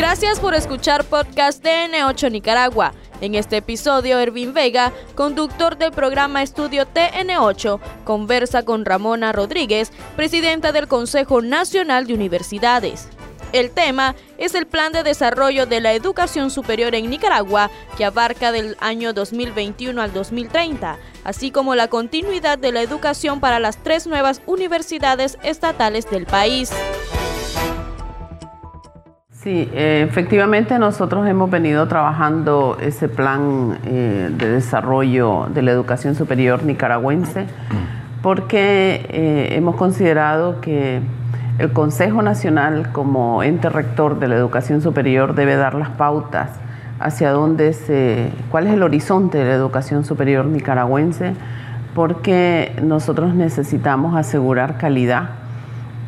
Gracias por escuchar podcast TN8 Nicaragua. En este episodio, Ervin Vega, conductor del programa Estudio TN8, conversa con Ramona Rodríguez, presidenta del Consejo Nacional de Universidades. El tema es el Plan de Desarrollo de la Educación Superior en Nicaragua, que abarca del año 2021 al 2030, así como la continuidad de la educación para las tres nuevas universidades estatales del país. Sí, eh, efectivamente nosotros hemos venido trabajando ese plan eh, de desarrollo de la educación superior nicaragüense porque eh, hemos considerado que el Consejo Nacional como ente rector de la educación superior debe dar las pautas hacia dónde se, cuál es el horizonte de la educación superior nicaragüense, porque nosotros necesitamos asegurar calidad,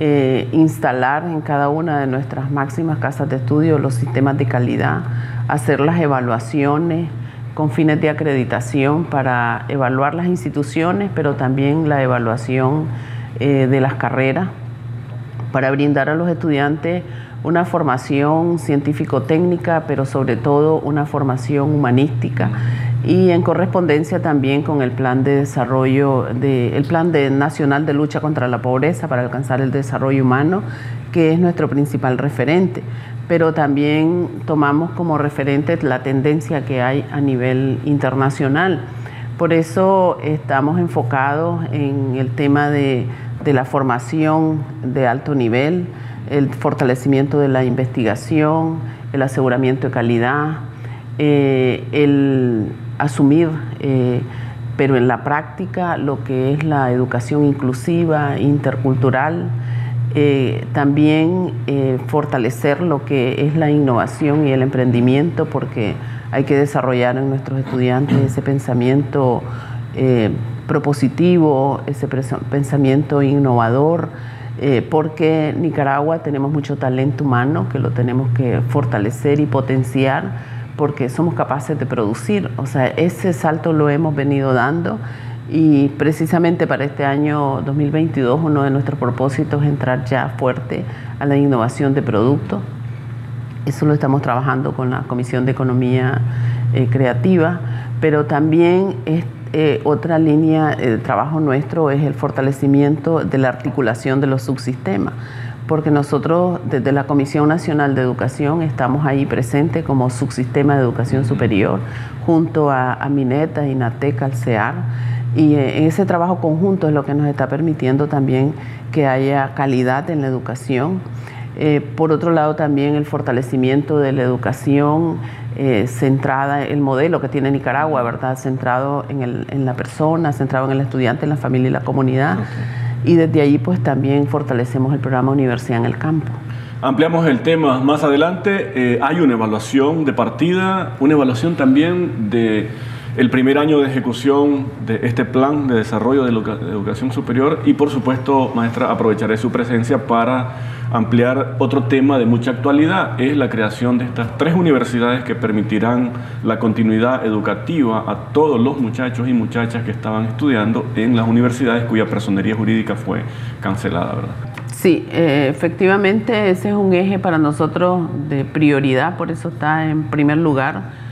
eh, instalar en cada una de nuestras máximas casas de estudio los sistemas de calidad, hacer las evaluaciones con fines de acreditación para evaluar las instituciones, pero también la evaluación eh, de las carreras para brindar a los estudiantes una formación científico-técnica, pero sobre todo una formación humanística y en correspondencia también con el plan de desarrollo, de, el plan de, nacional de lucha contra la pobreza para alcanzar el desarrollo humano, que es nuestro principal referente. Pero también tomamos como referente la tendencia que hay a nivel internacional. Por eso estamos enfocados en el tema de de la formación de alto nivel, el fortalecimiento de la investigación, el aseguramiento de calidad, eh, el asumir, eh, pero en la práctica, lo que es la educación inclusiva, intercultural, eh, también fortalecer lo que es la innovación y el emprendimiento, porque hay que desarrollar en nuestros estudiantes ese pensamiento propositivo, ese pensamiento innovador, eh, porque Nicaragua tenemos mucho talento humano que lo tenemos que fortalecer y potenciar porque somos capaces de producir. O sea, ese salto lo hemos venido dando y precisamente para este año 2022 uno de nuestros propósitos es entrar ya fuerte a la innovación de productos. Eso lo estamos trabajando con la Comisión de Economía eh, Creativa, pero también es eh, otra línea de trabajo nuestro es el fortalecimiento de la articulación de los subsistemas, porque nosotros desde la Comisión Nacional de Educación estamos ahí presentes como subsistema de educación superior, junto a, Mineta, INATEC, CEAR, y eh, ese trabajo conjunto es lo que nos está permitiendo también que haya calidad en la educación. Eh, por otro lado, también el fortalecimiento de la educación eh, centrada, el modelo que tiene Nicaragua, ¿verdad? Centrado en, en, la persona, centrado en el estudiante, en la familia y la comunidad. Y desde ahí pues también fortalecemos el programa Universidad en el Campo. Ampliamos el tema más adelante. Eh, hay una evaluación de partida, una evaluación también de primer año de ejecución de este plan de desarrollo de, educación superior y por supuesto, maestra, aprovecharé su presencia para ampliar otro tema de mucha actualidad, es la creación de estas tres universidades que permitirán la continuidad educativa a todos los muchachos y muchachas que estaban estudiando en las universidades cuya personería jurídica fue cancelada, ¿verdad? Sí, eh, efectivamente ese es un eje para nosotros de prioridad, por eso está en primer lugar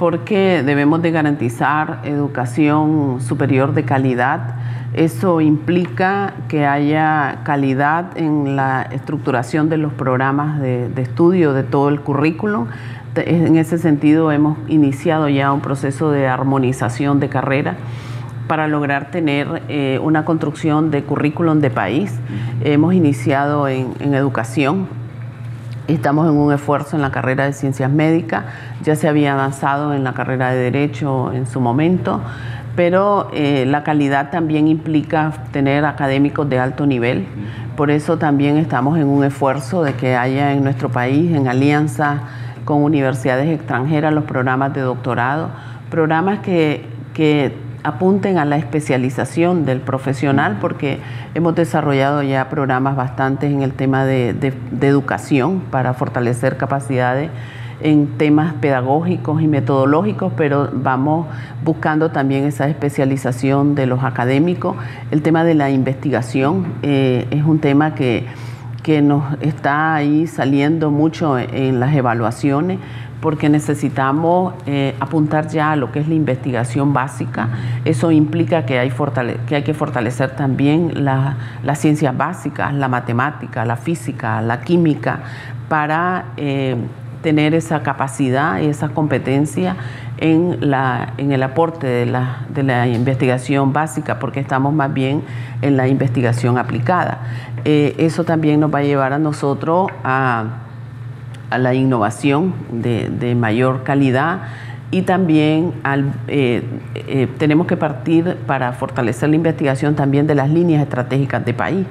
porque debemos de garantizar educación superior de calidad. Eso implica que haya calidad en la estructuración de los programas de, estudio de todo el currículum. En ese sentido hemos iniciado ya un proceso de armonización de carrera para lograr tener eh, una construcción de currículum de país. Hemos iniciado en educación Estamos en un esfuerzo en la carrera de ciencias médicas, ya se había avanzado en la carrera de derecho en su momento, pero eh, la calidad también implica tener académicos de alto nivel. Por eso también estamos en un esfuerzo de que haya en nuestro país, en alianza con universidades extranjeras, los programas de doctorado, programas que, que apunten a la especialización del profesional, porque hemos desarrollado ya programas bastantes en el tema de, educación para fortalecer capacidades en temas pedagógicos y metodológicos, pero vamos buscando también esa especialización de los académicos. El tema de la investigación eh, es un tema que que nos está ahí saliendo mucho en las evaluaciones, porque necesitamos eh, apuntar ya a lo que es la investigación básica. Eso implica que hay, que, fortalecer también las ciencias básicas, la matemática, la física, la química, para eh, tener esa capacidad y esa competencia en, la, en el aporte de la, de la, investigación básica, porque estamos más bien en la investigación aplicada. Eh, eso también nos va a llevar a nosotros a, a la innovación de, de mayor calidad y también al, eh, eh, tenemos que partir para fortalecer la investigación también de las líneas estratégicas de país.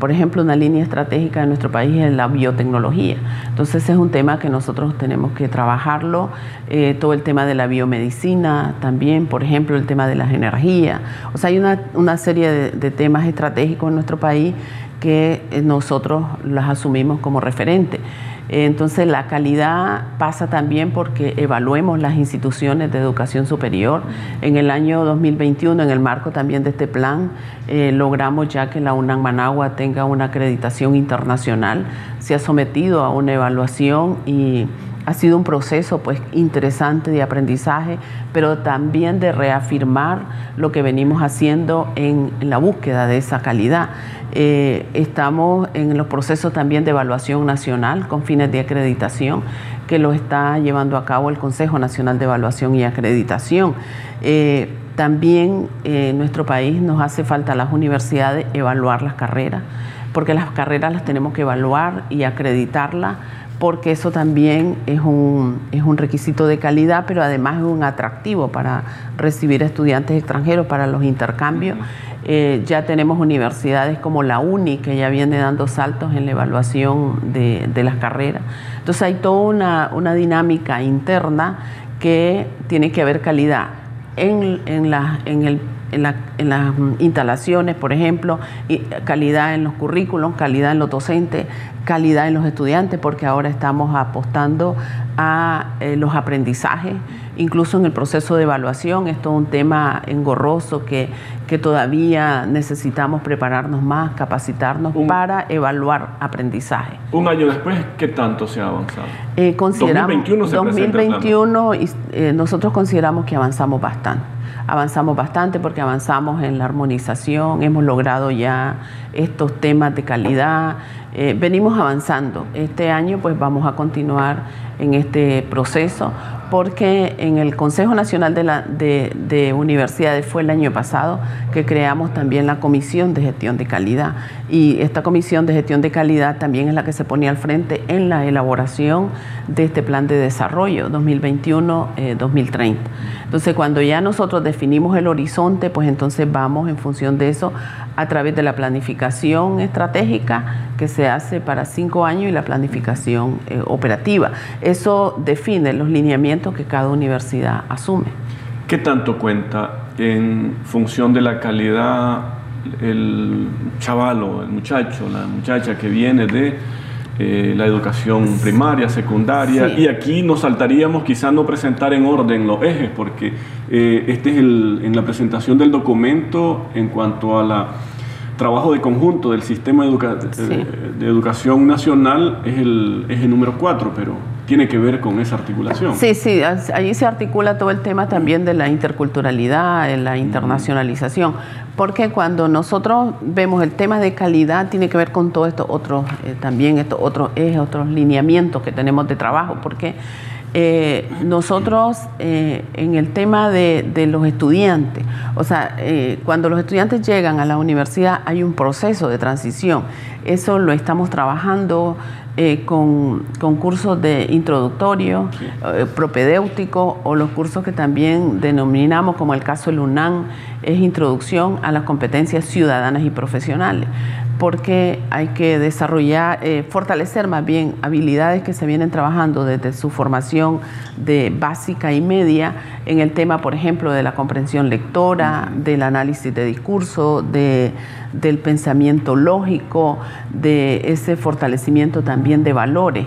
Por ejemplo, una línea estratégica de nuestro país es la biotecnología. Entonces, es un tema que nosotros tenemos que trabajarlo. Eh, todo el tema de la biomedicina también, por ejemplo, el tema de las energías. O sea, hay una, serie de, de temas estratégicos en nuestro país que nosotros las asumimos como referente. Entonces la calidad pasa también porque evaluemos las instituciones de educación superior. En el año 2021, en el marco también de este plan, eh, logramos ya que la UNAM Managua tenga una acreditación internacional. Se ha sometido a una evaluación y ha sido un proceso pues interesante de aprendizaje, pero también de reafirmar lo que venimos haciendo en, la búsqueda de esa calidad. Eh, estamos en los procesos también de evaluación nacional con fines de acreditación que lo está llevando a cabo el Consejo Nacional de Evaluación y Acreditación. Eh, también eh, en nuestro país nos hace falta a las universidades evaluar las carreras, porque las carreras las tenemos que evaluar y acreditarlas porque eso también es un, es un requisito de calidad, pero además es un atractivo para recibir estudiantes extranjeros para los intercambios. Eh, ya tenemos universidades como la UNI, que ya viene dando saltos en la evaluación de, las carreras. Entonces hay toda una, una, dinámica interna que tiene que haber calidad en, en, la, en el en, las instalaciones, por ejemplo, calidad en los currículos, calidad en los docentes, calidad en los estudiantes, porque ahora estamos apostando a eh, los aprendizajes, incluso en el proceso de evaluación. Esto es un tema engorroso que, que todavía necesitamos prepararnos más, capacitarnos para evaluar aprendizaje. Un año después, ¿qué tanto se ha avanzado? Eh, consideramos, 2021, se 2021 eh, nosotros consideramos que avanzamos bastante avanzamos bastante porque avanzamos en la armonización, hemos logrado ya estos temas de calidad, eh, venimos avanzando. Este año pues vamos a continuar en este proceso porque en el Consejo Nacional de, la, de, Universidades fue el año pasado que creamos también la Comisión de Gestión de Calidad y esta Comisión de Gestión de Calidad también es la que se ponía al frente en la elaboración de este plan de desarrollo 2021-2030. Eh, entonces cuando ya nosotros definimos el horizonte, pues entonces vamos en función de eso a través de la planificación estratégica que se hace para cinco años y la planificación eh, operativa. Eso define los lineamientos que cada universidad asume. ¿Qué tanto cuenta en función de la calidad el chaval o el muchacho, la muchacha que viene de eh, la educación primaria, secundaria, y aquí nos saltaríamos quizás no presentar en orden los ejes, porque eh, este es el, en la presentación del documento en cuanto a la trabajo de conjunto del sistema de, educación nacional es el eje número 4, pero tiene que ver con esa articulación. Sí, sí, allí se articula todo el tema también de la interculturalidad, de la internacionalización, porque cuando nosotros vemos el tema de calidad, tiene que ver con todos estos otros, eh, también estos otros ejes, otros lineamientos que tenemos de trabajo, porque eh, nosotros eh, en el tema de, los estudiantes, o sea, eh, cuando los estudiantes llegan a la universidad hay un proceso de transición. Eso lo estamos trabajando con, con, cursos de introductorio, propedéutico o los cursos que también denominamos, como el caso del UNAM, es introducción a las competencias ciudadanas y profesionales porque hay que desarrollar, eh, fortalecer más bien habilidades que se vienen trabajando desde su formación de básica y media en el tema, por ejemplo, de la comprensión lectora, del análisis de discurso, de, del pensamiento lógico, de ese fortalecimiento también de valores.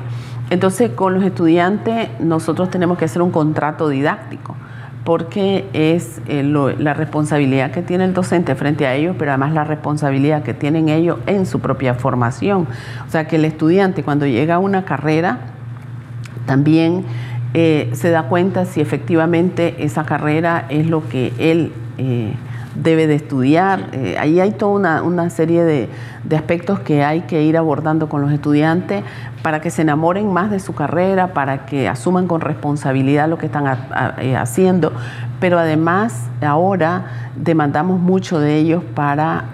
Entonces, con los estudiantes nosotros tenemos que hacer un contrato didáctico porque es eh, la responsabilidad que tiene el docente frente a ellos, pero además la responsabilidad que tienen ellos en su propia formación. O sea, que el estudiante cuando llega a una carrera también eh, se da cuenta si efectivamente esa carrera es lo que él... Eh, debe de estudiar. Eh, ahí hay toda una, serie de, aspectos que hay que ir abordando con los estudiantes para que se enamoren más de su carrera, para que asuman con responsabilidad lo que están eh, haciendo, pero además ahora demandamos mucho de ellos para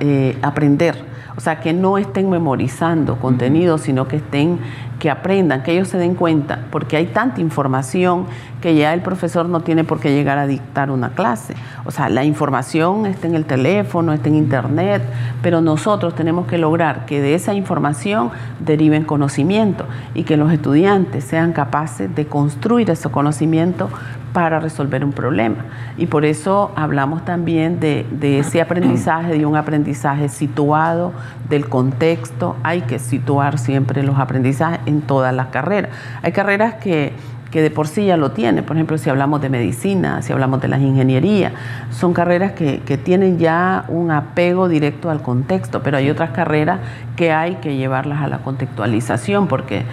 eh, aprender. O sea, que no estén memorizando contenido, sino que estén que aprendan, que ellos se den cuenta, porque hay tanta información que ya el profesor no tiene por qué llegar a dictar una clase. O sea, la información está en el teléfono, está en internet, pero nosotros tenemos que lograr que de esa información deriven conocimiento y que los estudiantes sean capaces de construir ese conocimiento para resolver un problema. Y por eso hablamos también de, ese aprendizaje, de un aprendizaje situado, del contexto. Hay que situar siempre los aprendizajes en todas las carreras. Hay carreras que, de por sí ya lo tienen, por ejemplo, si hablamos de medicina, si hablamos de las ingenierías, son carreras que, que tienen ya un apego directo al contexto, pero hay otras carreras que hay que llevarlas a la contextualización, porque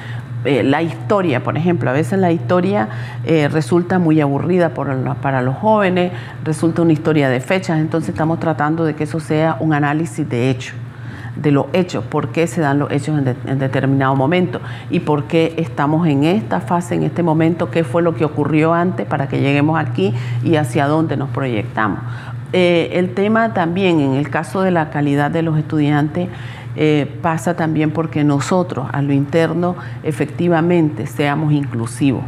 eh, la historia, por ejemplo, a veces la historia eh, resulta muy aburrida para los jóvenes, resulta una historia de fechas, entonces estamos tratando de que eso sea un análisis de hechos, de los hechos, por qué se dan los hechos en, determinado momento y por qué estamos en esta fase, en este momento, qué fue lo que ocurrió antes para que lleguemos aquí y hacia dónde nos proyectamos. Eh, el tema también, en el caso de la calidad de los estudiantes, eh, pasa también porque nosotros a lo interno efectivamente seamos inclusivos.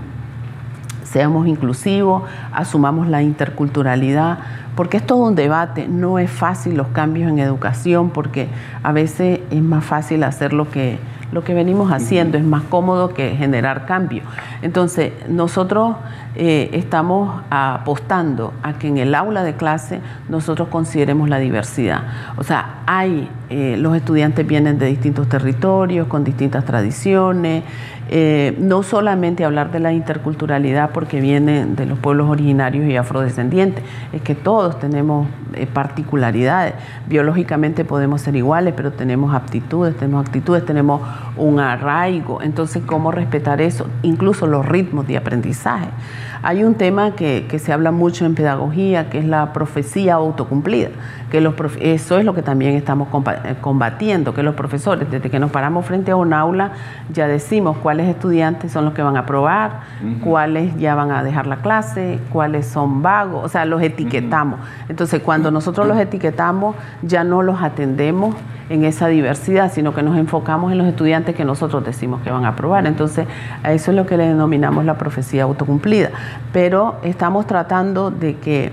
Seamos inclusivos, asumamos la interculturalidad, porque es todo un debate, no es fácil los cambios en educación, porque a veces es más fácil hacer lo que, lo que venimos haciendo, es más cómodo que generar cambio. Entonces, nosotros eh, estamos apostando a que en el aula de clase nosotros consideremos la diversidad. O sea, hay, eh, los estudiantes vienen de distintos territorios, con distintas tradiciones, eh, no solamente hablar de la interculturalidad porque vienen de los pueblos originarios y afrodescendientes, es que todos tenemos particularidades. Biológicamente podemos ser iguales, pero tenemos aptitudes, tenemos actitudes, tenemos un arraigo. Entonces, ¿cómo respetar eso? Incluso los ritmos de aprendizaje. Hay un tema que, se habla mucho en pedagogía, que es la profecía autocumplida, que eso es lo que también estamos eh, combatiendo, que los profesores, desde que nos paramos frente a un aula, ya decimos cuáles estudiantes son los que van a aprobar, cuáles ya van a dejar la clase, cuáles son vagos, o sea, los etiquetamos. Entonces, cuando nosotros los etiquetamos, ya no los atendemos en esa diversidad, sino que nos enfocamos en los estudiantes que nosotros decimos que van a aprobar. Entonces, a eso es lo que le denominamos la profecía autocumplida. Pero estamos tratando de que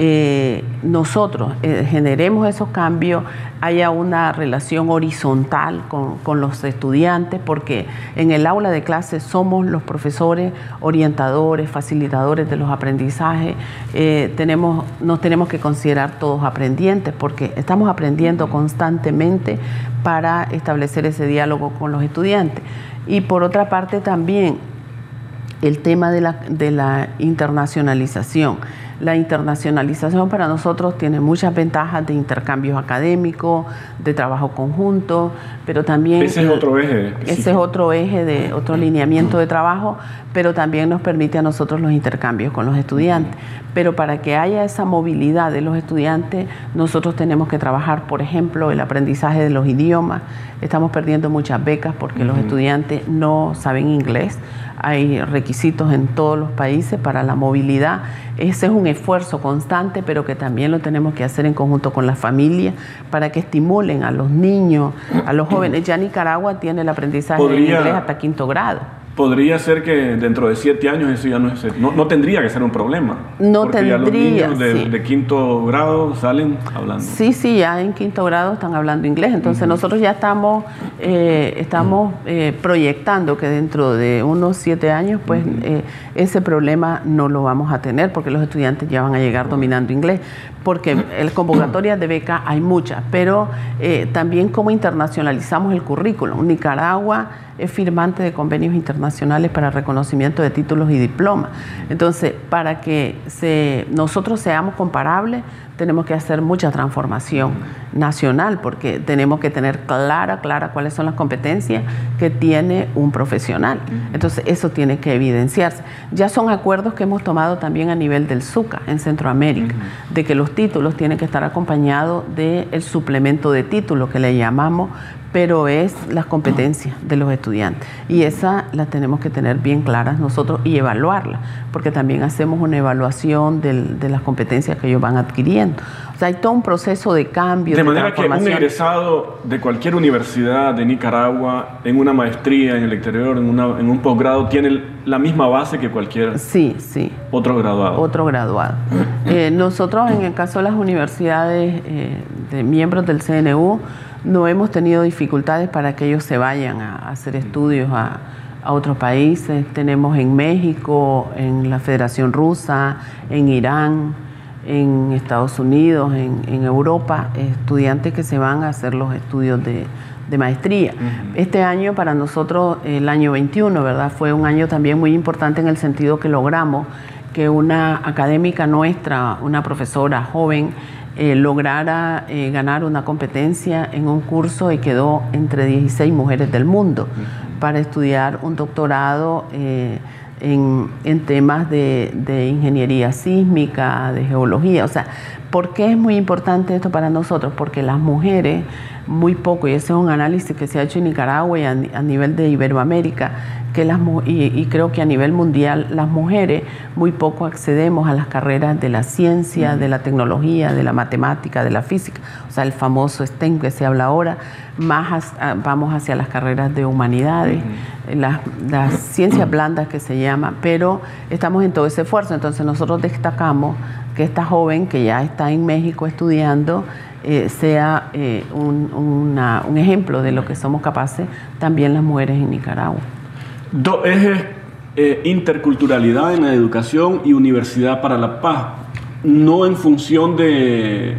eh, nosotros eh, generemos esos cambios, haya una relación horizontal con, los estudiantes, porque en el aula de clase somos los profesores orientadores, facilitadores de los aprendizajes, eh, tenemos, nos tenemos que considerar todos aprendientes, porque estamos aprendiendo constantemente para establecer ese diálogo con los estudiantes. Y por otra parte también el tema de la, de la internacionalización la internacionalización para nosotros tiene muchas ventajas de intercambios académicos, de trabajo conjunto, pero también... Ese es otro eje. Ese es otro eje de otro lineamiento de trabajo, pero también nos permite a nosotros los intercambios con los estudiantes. Pero para que haya esa movilidad de los estudiantes, nosotros tenemos que trabajar, por ejemplo, el aprendizaje de los idiomas. Estamos perdiendo muchas becas porque los estudiantes no saben inglés hay requisitos en todos los países para la movilidad. Ese es un esfuerzo constante, pero que también lo tenemos que hacer en conjunto con las familias para que estimulen a los niños, a los jóvenes. Ya Nicaragua tiene el aprendizaje de inglés hasta quinto grado. Podría ser que dentro de siete años eso ya no es, no, tendría que ser un problema. No porque tendría. Ya los niños de, quinto grado salen hablando. Sí, sí, ya en quinto grado están hablando inglés. Entonces nosotros ya estamos, eh, estamos eh, proyectando que dentro de unos siete años, pues eh, ese problema no lo vamos a tener porque los estudiantes ya van a llegar dominando inglés porque el convocatoria de beca hay muchas, pero también cómo internacionalizamos el currículum. Nicaragua es firmante de convenios internacionales nacionales para reconocimiento de títulos y diplomas. Entonces, para que se, nosotros seamos comparables, tenemos que hacer mucha transformación nacional porque tenemos que tener clara, clara cuáles son las competencias que tiene un profesional. Entonces, eso tiene que evidenciarse. Ya son acuerdos que hemos tomado también a nivel del SUCA en Centroamérica, de que los títulos tienen que estar acompañados del suplemento de título que le llamamos pero es las competencias de los estudiantes. Y esa la tenemos que tener bien claras nosotros y evaluarla, porque también hacemos una evaluación de las competencias que ellos van adquiriendo. O sea, hay todo un proceso de cambio. De, manera que un egresado de cualquier universidad de Nicaragua, en una maestría en el exterior, en, en un posgrado, tiene la misma base que cualquier sí, sí. otro graduado. Otro graduado. Eh, nosotros, en el caso de las universidades eh, de miembros del CNU, no hemos tenido dificultades para que ellos se vayan a, hacer estudios a, otros países. Tenemos en México, en la Federación Rusa, en Irán, en Estados Unidos, en, Europa, estudiantes que se van a hacer los estudios de, maestría. Este año para nosotros, el año 21, ¿verdad? Fue un año también muy importante en el sentido que logramos que una académica nuestra, una profesora joven, eh, lograra eh, ganar una competencia en un curso y quedó entre 16 mujeres del mundo para estudiar un doctorado eh, en, temas de, ingeniería sísmica, de geología. O sea, ¿por qué es muy importante esto para nosotros? Porque las mujeres, muy poco, y ese es un análisis que se ha hecho en Nicaragua y a nivel de Iberoamérica, que las, y, creo que a nivel mundial las mujeres muy poco accedemos a las carreras de la ciencia, de la tecnología, de la matemática, de la física, o sea, el famoso STEM que se habla ahora, más ah, vamos hacia las carreras de humanidades, las, ciencias blandas que se llama, pero estamos en todo ese esfuerzo, entonces nosotros destacamos que esta joven que ya está en México estudiando, eh, sea eh, un, un ejemplo de lo que somos capaces también las mujeres en Nicaragua. Dos ejes, eh, interculturalidad en la educación y universidad para la paz. No en función de,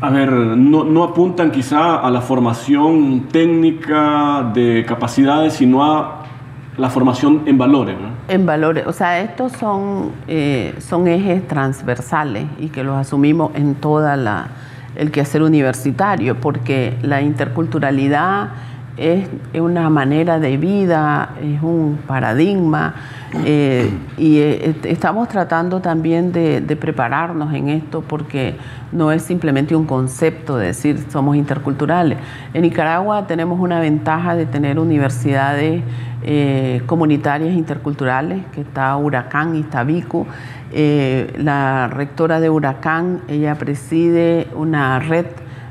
a ver, no, apuntan quizá a la formación técnica de capacidades, sino a la formación en valores. En valores, o sea, estos son, eh, son ejes transversales y que los asumimos en toda la el quehacer universitario, porque la interculturalidad es una manera de vida, es un paradigma eh, y eh, estamos tratando también de, prepararnos en esto porque no es simplemente un concepto de decir somos interculturales. En Nicaragua tenemos una ventaja de tener universidades eh, comunitarias interculturales, que está Huracán y está Vicu. la rectora de Huracán, ella preside una red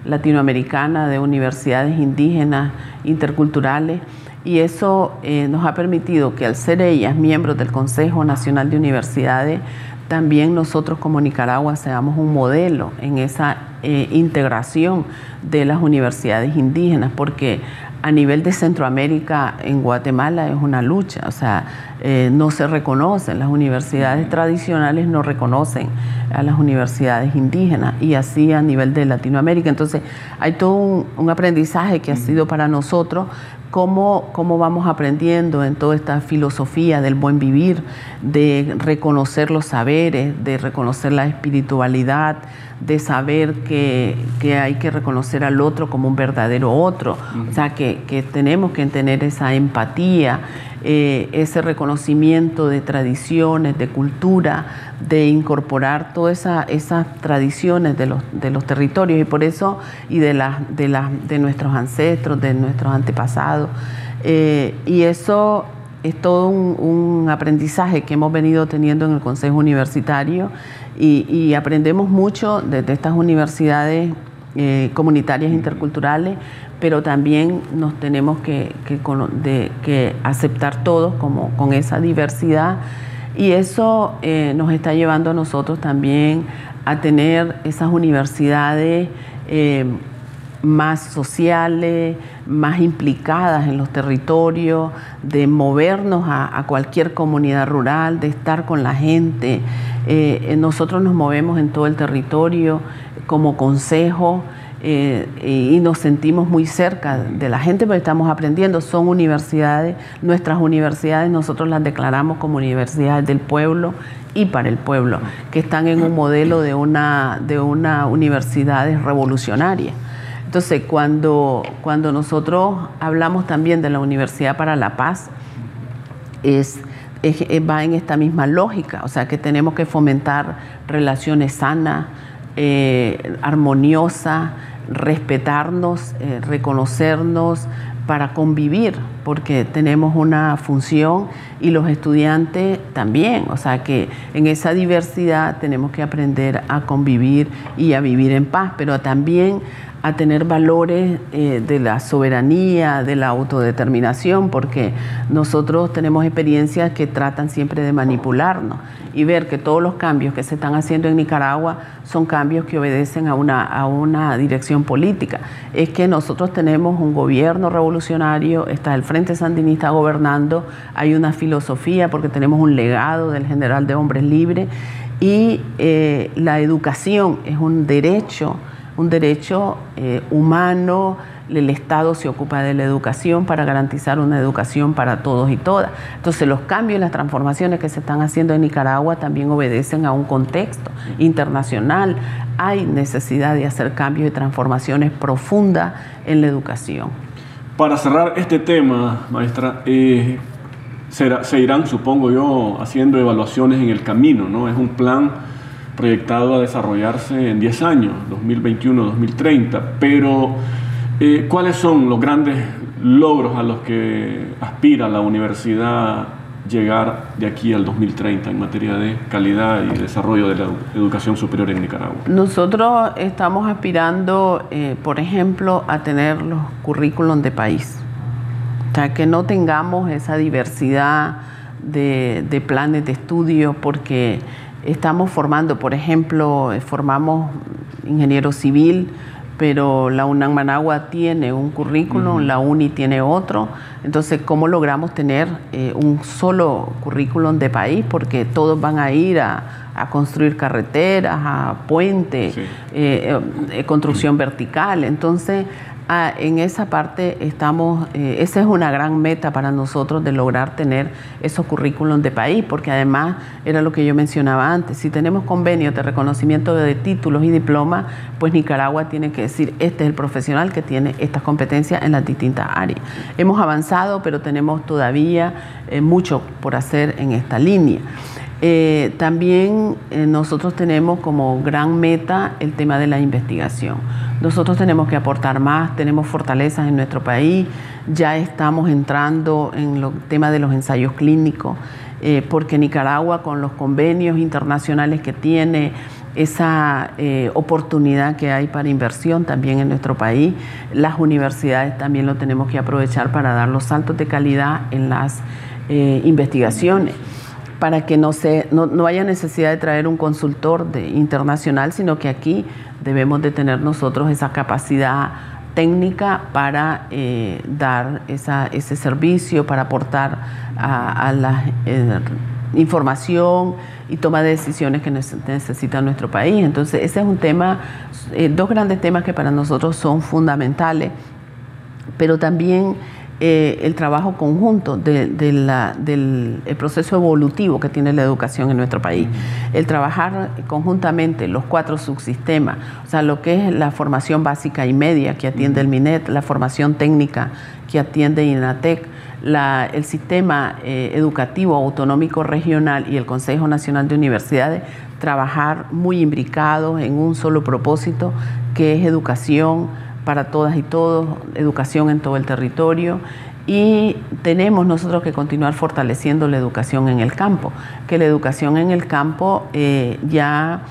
latinoamericana de universidades indígenas interculturales y eso eh, nos ha permitido que al ser ellas miembros del Consejo Nacional de Universidades, también nosotros como Nicaragua seamos un modelo en esa eh, integración de las universidades indígenas, porque a nivel de Centroamérica, en Guatemala es una lucha, o sea, eh, no se reconocen, las universidades tradicionales no reconocen a las universidades indígenas y así a nivel de Latinoamérica. Entonces, hay todo un, aprendizaje que ha sido para nosotros Cómo, cómo, vamos aprendiendo en toda esta filosofía del buen vivir, de reconocer los saberes, de reconocer la espiritualidad, de saber que, hay que reconocer al otro como un verdadero otro, o sea, que, tenemos que tener esa empatía, eh, ese reconocimiento de tradiciones, de cultura, de incorporar todas esas tradiciones de los, de los territorios y por eso, y de, de, de nuestros ancestros, de nuestros antepasados. Eh, y eso es todo un, aprendizaje que hemos venido teniendo en el Consejo Universitario y, aprendemos mucho desde estas universidades eh, comunitarias interculturales, pero también nos tenemos que, que, aceptar todos como, con esa diversidad y eso eh, nos está llevando a nosotros también a tener esas universidades eh, más sociales, más implicadas en los territorios, de movernos a, cualquier comunidad rural, de estar con la gente. Eh, nosotros nos movemos en todo el territorio como consejo. eh, y nos sentimos muy cerca de la gente porque estamos aprendiendo. Son universidades, nuestras universidades nosotros las declaramos como universidades del pueblo y para el pueblo, que están en un modelo de una, de una universidad revolucionaria. Entonces, cuando, cuando nosotros hablamos también de la Universidad para la Paz, es, va en esta misma lógica, o sea, que tenemos que fomentar relaciones sanas, eh, armoniosas, respetarnos, eh, reconocernos para convivir, porque tenemos una función y los estudiantes también, o sea que en esa diversidad tenemos que aprender a convivir y a vivir en paz, pero también a tener valores eh, de la soberanía, de la autodeterminación, porque nosotros tenemos experiencias que tratan siempre de manipularnos y ver que todos los cambios que se están haciendo en Nicaragua son cambios que obedecen a una, a una dirección política. Es que nosotros tenemos un gobierno revolucionario, está el Frente Sandinista gobernando, hay una filosofía porque tenemos un legado del general de hombres libres y eh, la educación es un derecho un derecho eh, humano, el Estado se ocupa de la educación para garantizar una educación para todos y todas. Entonces los cambios y las transformaciones que se están haciendo en Nicaragua también obedecen a un contexto internacional. Hay necesidad de hacer cambios y transformaciones profundas en la educación. Para cerrar este tema, maestra, eh, se irán, supongo yo, haciendo evaluaciones en el camino, ¿no? Es un plan proyectado a desarrollarse en 10 años, 2021-2030, pero eh, ¿cuáles son los grandes logros a los que aspira la universidad llegar de aquí al 2030 en materia de calidad y desarrollo de la educación superior en Nicaragua? Nosotros estamos aspirando, eh, por ejemplo, a tener los currículums de país. O sea, que no tengamos esa diversidad de, de planes de estudio porque Estamos formando, por ejemplo, eh, formamos ingeniero civil, pero la UNAM Managua tiene un currículum, la UNI tiene otro. Entonces, ¿cómo logramos tener eh, un solo currículum de país? Porque todos van a ir a, construir carreteras, a puentes, eh, construcción vertical. Entonces, Ah, en esa parte estamos, eh, esa es una gran meta para nosotros de lograr tener esos currículums de país, porque además era lo que yo mencionaba antes, si tenemos convenios de reconocimiento de títulos y diplomas, pues Nicaragua tiene que decir, este es el profesional que tiene estas competencias en las distintas áreas. Hemos avanzado, pero tenemos todavía eh, mucho por hacer en esta línea. Eh, también nosotros tenemos como gran meta el tema de la investigación. Nosotros tenemos que aportar más, tenemos fortalezas en nuestro país, ya estamos entrando en el tema de los ensayos clínicos, eh, porque Nicaragua con los convenios internacionales que tiene, esa eh, oportunidad que hay para inversión también en nuestro país, las universidades también lo tenemos que aprovechar para dar los saltos de calidad en las eh, investigaciones para que no, se, no, haya necesidad de traer un consultor de, internacional, sino que aquí debemos de tener nosotros esa capacidad técnica para eh, dar ese servicio, para aportar a, la eh, información y toma de decisiones que necesita nuestro país. Entonces, ese es un tema, eh, dos grandes temas que para nosotros son fundamentales, pero también eh, el trabajo conjunto del proceso evolutivo que tiene la educación en nuestro país. El trabajar conjuntamente los cuatro subsistemas, o sea, lo que es la formación básica y media que atiende el MINET, la formación técnica que atiende INATEC, el sistema eh, educativo autonómico regional y el Consejo Nacional de Universidades, trabajar muy imbricados en un solo propósito, que es educación, para todas y todos, educación en todo el territorio. Y tenemos nosotros que continuar fortaleciendo la educación en el campo, que la educación en el campo eh, ya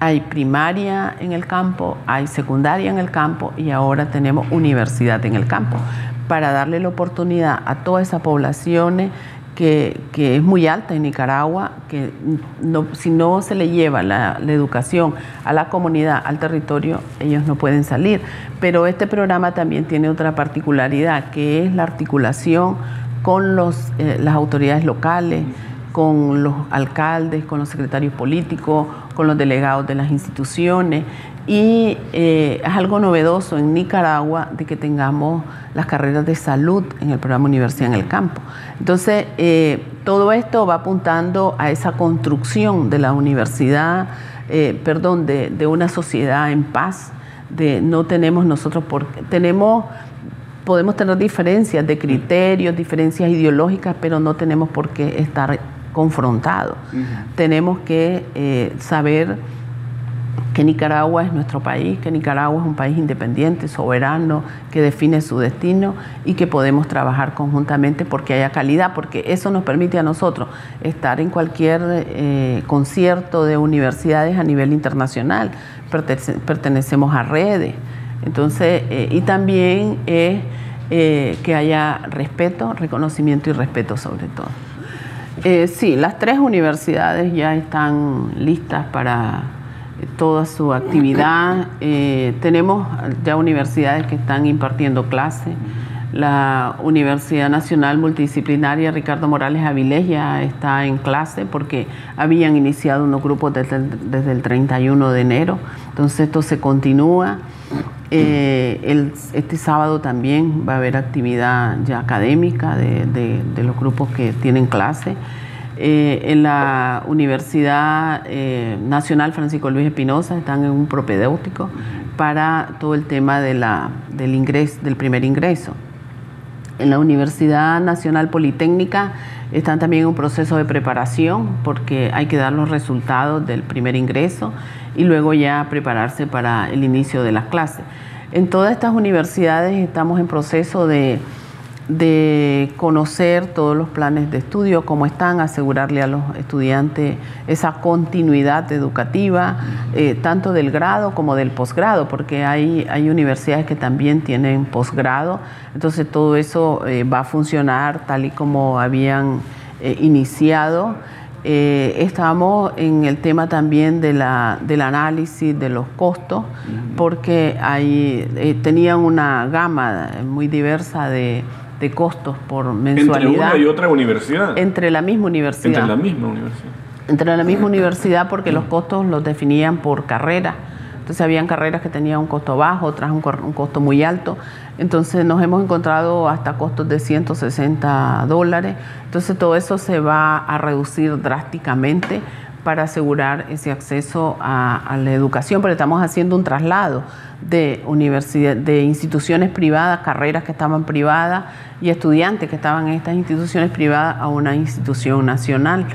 hay primaria en el campo, hay secundaria en el campo y ahora tenemos universidad en el campo, para darle la oportunidad a todas esas poblaciones que, es muy alta en Nicaragua, que si no se le lleva la, educación a la comunidad, al territorio, ellos no pueden salir. Pero este programa también tiene otra particularidad, que es la articulación con los, eh, las autoridades locales, con los alcaldes, con los secretarios políticos, con los delegados de las instituciones, Y eh, es algo novedoso en Nicaragua de que tengamos las carreras de salud en el programa Universidad en el Campo. Entonces, eh, todo esto va apuntando a esa construcción de la universidad, eh, perdón, de, de, una sociedad en paz, de no tenemos nosotros, porque tenemos, podemos tener diferencias de criterios, diferencias ideológicas, pero no tenemos por qué estar confrontados. Tenemos que saber que Nicaragua es nuestro país, que Nicaragua es un país independiente, soberano, que define su destino y que podemos trabajar conjuntamente porque haya calidad, porque eso nos permite a nosotros estar en cualquier eh, concierto de universidades a nivel internacional, pertenecemos a redes, entonces, eh, y también es eh, que haya respeto, reconocimiento y respeto sobre todo. sí, las tres universidades ya están listas para toda su actividad. Eh, tenemos ya universidades que están impartiendo clases. La Universidad Nacional Multidisciplinaria Ricardo Morales Avilés ya está en clase porque habían iniciado unos grupos desde el, 31 de enero. Entonces esto se continúa. Eh, este sábado también va a haber actividad ya académica de, de los grupos que tienen clase. Eh, en la Universidad eh, Nacional Francisco Luis Espinosa están en un propedéutico para todo el tema del, ingreso, del primer ingreso. En la Universidad Nacional Politécnica están también en un proceso de preparación porque hay que dar los resultados del primer ingreso y luego ya prepararse para el inicio de las clases. En todas estas universidades estamos en proceso de de conocer todos los planes de estudio, cómo están, asegurarle a los estudiantes esa continuidad educativa, eh, tanto del grado como del posgrado, porque hay, hay universidades que también tienen posgrado, entonces todo eso eh, va a funcionar tal y como habían eh, iniciado. estamos en el tema también de la, del análisis de los costos, porque tenían una gama muy diversa de de costos por mensualidad. ¿Entre una y otra universidad? Entre la misma universidad. Entre la misma universidad. Entre la misma universidad porque los costos los definían por carrera. Entonces habían carreras que tenían un costo bajo, otras un, un costo muy alto. Entonces nos hemos encontrado hasta costos de 160 dólares. Entonces todo eso se va a reducir drásticamente para asegurar ese acceso a, la educación, pero estamos haciendo un traslado de, de instituciones privadas, carreras que estaban privadas y estudiantes que estaban en estas instituciones privadas a una institución nacional.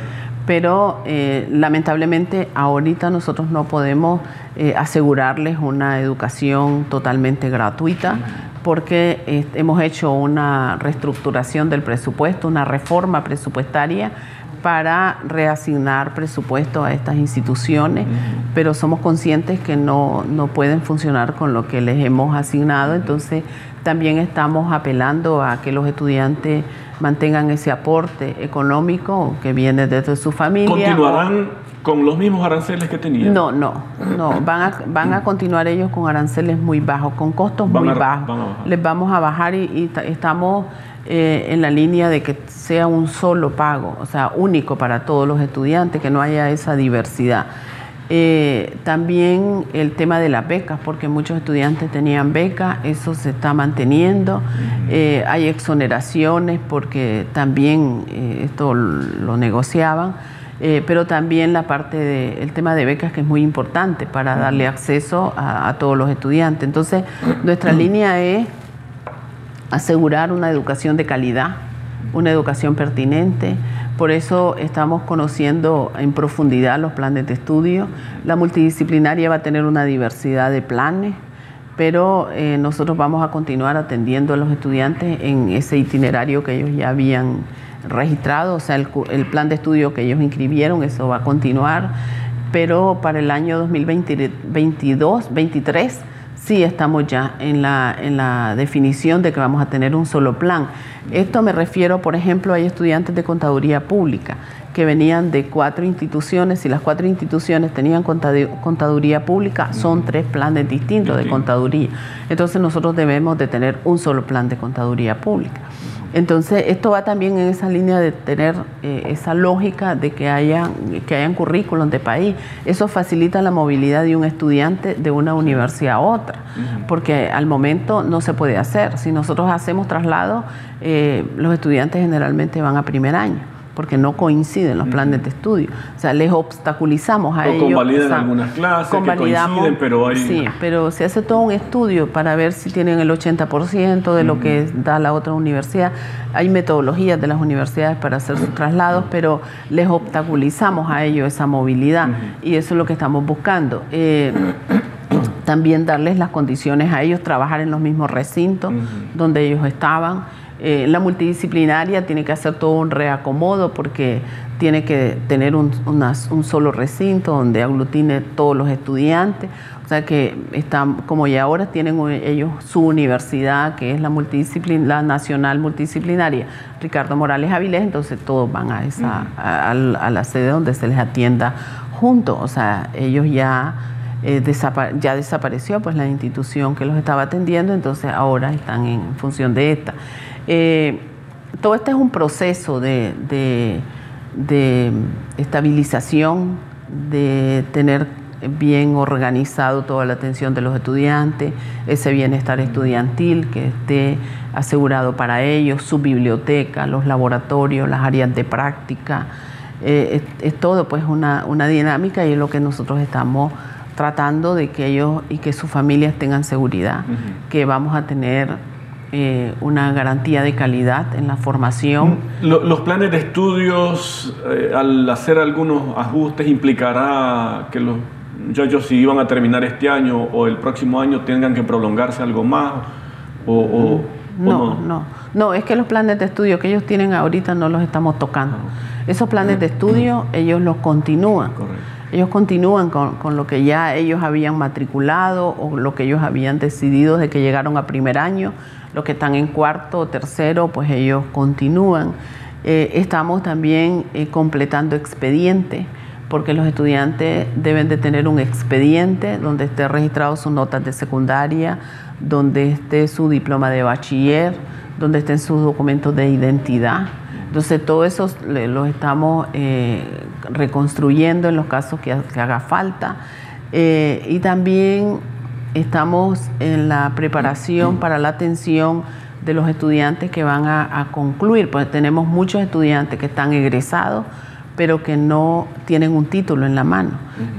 Pero eh, lamentablemente ahorita nosotros no podemos eh, asegurarles una educación totalmente gratuita porque eh, hemos hecho una reestructuración del presupuesto, una reforma presupuestaria para reasignar presupuesto a estas instituciones, pero somos conscientes que no, no pueden funcionar con lo que les hemos asignado, entonces también estamos apelando a que los estudiantes mantengan ese aporte económico que viene desde su familia. ¿Continuarán con los mismos aranceles que tenían? No, no, no. Van a, van a continuar ellos con aranceles muy bajos, con costos muy bajos. Les vamos a bajar y estamos eh, en la línea de que sea un solo pago, o sea, único para todos los estudiantes, que no haya esa diversidad. Eh, también el tema de las becas, porque muchos estudiantes tenían becas, eso se está manteniendo. Eh, hay exoneraciones porque también esto lo negociaban, pero también la parte del tema de becas que es muy importante para darle acceso a, a todos los estudiantes. Entonces, nuestra línea es asegurar una educación de calidad, una educación pertinente. Por eso estamos conociendo en profundidad los planes de estudio. La multidisciplinaria va a tener una diversidad de planes, pero eh, nosotros vamos a continuar atendiendo a los estudiantes en ese itinerario que ellos ya habían registrado, o sea, el, el plan de estudio que ellos inscribieron, eso va a continuar. Pero para el año 2022, 2023, sí estamos ya en la, en la definición de que vamos a tener un solo plan. Esto me refiero, por ejemplo, hay estudiantes de contaduría pública que venían de cuatro instituciones y las cuatro instituciones tenían contaduría pública, son tres planes distintos de contaduría. Entonces nosotros debemos de tener un solo plan de contaduría pública. Entonces, esto va también en esa línea de tener eh, esa lógica de que hayan, que hayan currículum de país. Eso facilita la movilidad de un estudiante de una universidad a otra, porque al momento no se puede hacer. Si nosotros hacemos traslado, eh, los estudiantes generalmente van a primer año porque no coinciden los planes de estudio. O sea, les obstaculizamos a o ellos. Convalidan algunas clases que coinciden, pero hay... Sí, pero se hace todo un estudio para ver si tienen el 80% de lo que da la otra universidad. Hay metodologías de las universidades para hacer sus traslados, pero les obstaculizamos a ellos esa movilidad y eso es lo que estamos buscando. Eh, también darles las condiciones a ellos, trabajar en los mismos recintos donde ellos estaban. Eh, la multidisciplinaria tiene que hacer todo un reacomodo porque tiene que tener un, solo recinto donde aglutine todos los estudiantes. O sea que están, como ya ahora tienen ellos su universidad, que es la, la Nacional Multidisciplinaria Ricardo Morales Avilés, entonces todos van a, esa, a, la sede donde se les atienda juntos. O sea, ellos ya... Eh, ya desapareció pues la institución que los estaba atendiendo, entonces ahora están en función de esta. Eh, todo este es un proceso de, estabilización, de tener bien organizado toda la atención de los estudiantes, ese bienestar estudiantil que esté asegurado para ellos, su biblioteca, los laboratorios, las áreas de práctica. Eh, es, todo pues una, dinámica y es lo que nosotros estamos tratando de que ellos y que sus familias tengan seguridad, que vamos a tener eh, una garantía de calidad en la formación. Mm, los planes de estudios, eh, al hacer algunos ajustes, implicará que los muchachos, si iban a terminar este año o el próximo año, tengan que prolongarse algo más. O, no, no, no, es que los planes de estudio que ellos tienen ahorita no los estamos tocando. Esos planes de estudio ellos los continúan. Ellos continúan con, con, lo que ya ellos habían matriculado o lo que ellos habían decidido de que llegaron a primer año los que están en cuarto o tercero, pues ellos continúan. Eh, estamos también eh, completando expedientes, porque los estudiantes deben de tener un expediente donde esté registrado sus notas de secundaria, donde esté su diploma de bachiller, donde estén sus documentos de identidad. Entonces, todo eso lo estamos eh, reconstruyendo en los casos que, haga falta. y también Estamos en la preparación para la atención de los estudiantes que van a, concluir, pues tenemos muchos estudiantes que están egresados, pero que no tienen un título en la mano,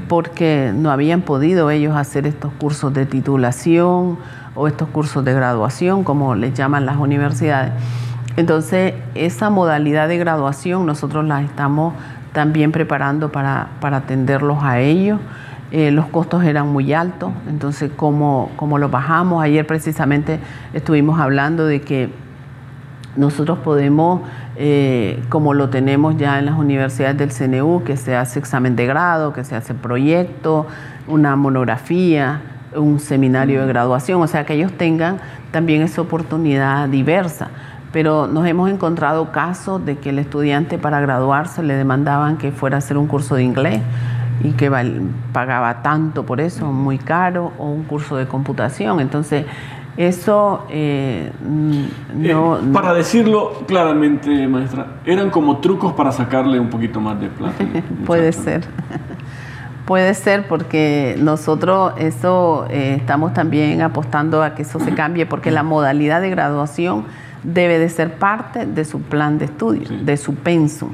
porque no habían podido ellos hacer estos cursos de titulación o estos cursos de graduación, como les llaman las universidades. Entonces, esa modalidad de graduación nosotros la estamos también preparando para, para atenderlos a ellos. Eh, los costos eran muy altos, entonces ¿cómo, ¿cómo los bajamos? Ayer precisamente estuvimos hablando de que nosotros podemos, eh, como lo tenemos ya en las universidades del CNU, que se hace examen de grado, que se hace proyecto, una monografía, un seminario de graduación, o sea, que ellos tengan también esa oportunidad diversa. Pero nos hemos encontrado casos de que el estudiante para graduarse le demandaban que fuera a hacer un curso de inglés y que pagaba tanto por eso, muy caro, o un curso de computación. Entonces, eso eh, no, eh, Para decirlo claramente, maestra, eran como trucos para sacarle un poquito más de plata. Puede ser. Puede ser porque nosotros eso eh, estamos también apostando a que eso se cambie porque la modalidad de graduación debe de ser parte de su plan de estudio, de su pensum.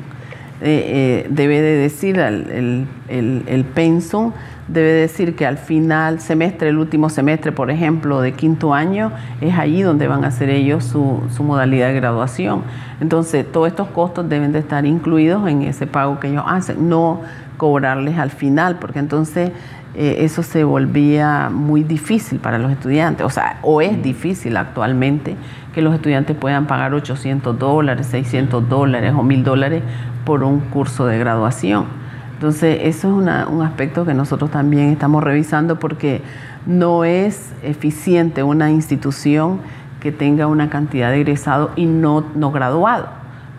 Eh, eh, debe de decir, el, el, pensum debe decir que al final semestre, el último semestre, por ejemplo, de quinto año, es allí donde van a hacer ellos su, su modalidad de graduación. Entonces, todos estos costos deben de estar incluidos en ese pago que ellos hacen, no cobrarles al final, porque entonces eh, eso se volvía muy difícil para los estudiantes, o sea, o es difícil actualmente que los estudiantes puedan pagar 800 dólares, 600 dólares o 1000 dólares por un curso de graduación. Entonces, eso es un aspecto que nosotros también estamos revisando porque no es eficiente una institución que tenga una cantidad de egresados y no, no graduados,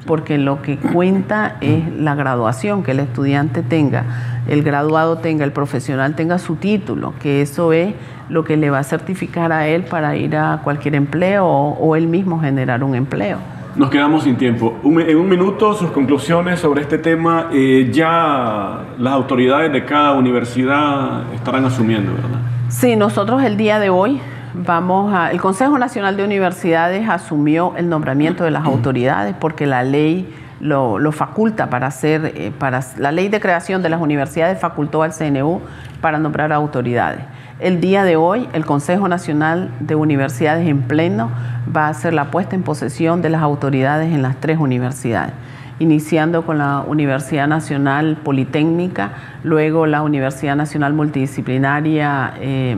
porque lo que cuenta es la graduación, que el estudiante tenga, el graduado tenga, el profesional tenga su título, que eso es lo que le va a certificar a él para ir a cualquier empleo o, o él mismo generar un empleo. Nos quedamos sin tiempo. en un minuto, sus conclusiones sobre este tema. Eh, ya las autoridades de cada universidad estarán asumiendo, ¿verdad? Sí, nosotros el día de hoy vamos a... El Consejo Nacional de Universidades asumió el nombramiento de las autoridades porque la ley lo, faculta para hacer, eh, para, la ley de creación de las universidades facultó al CNU para nombrar autoridades. El día de hoy, el Consejo Nacional de Universidades en pleno va a hacer la puesta en posesión de las autoridades en las tres universidades, iniciando con la Universidad Nacional Politécnica, luego la Universidad Nacional Multidisciplinaria eh,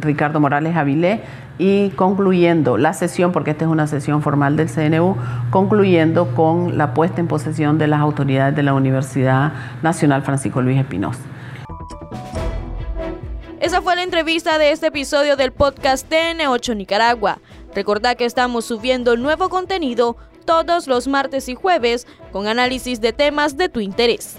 Ricardo Morales Avilé y concluyendo la sesión, porque esta es una sesión formal del CNU, concluyendo con la puesta en posesión de las autoridades de la Universidad Nacional Francisco Luis Espinosa. Esa fue la entrevista de este episodio del podcast TN8 Nicaragua. Recordad que estamos subiendo nuevo contenido todos los martes y jueves con análisis de temas de tu interés.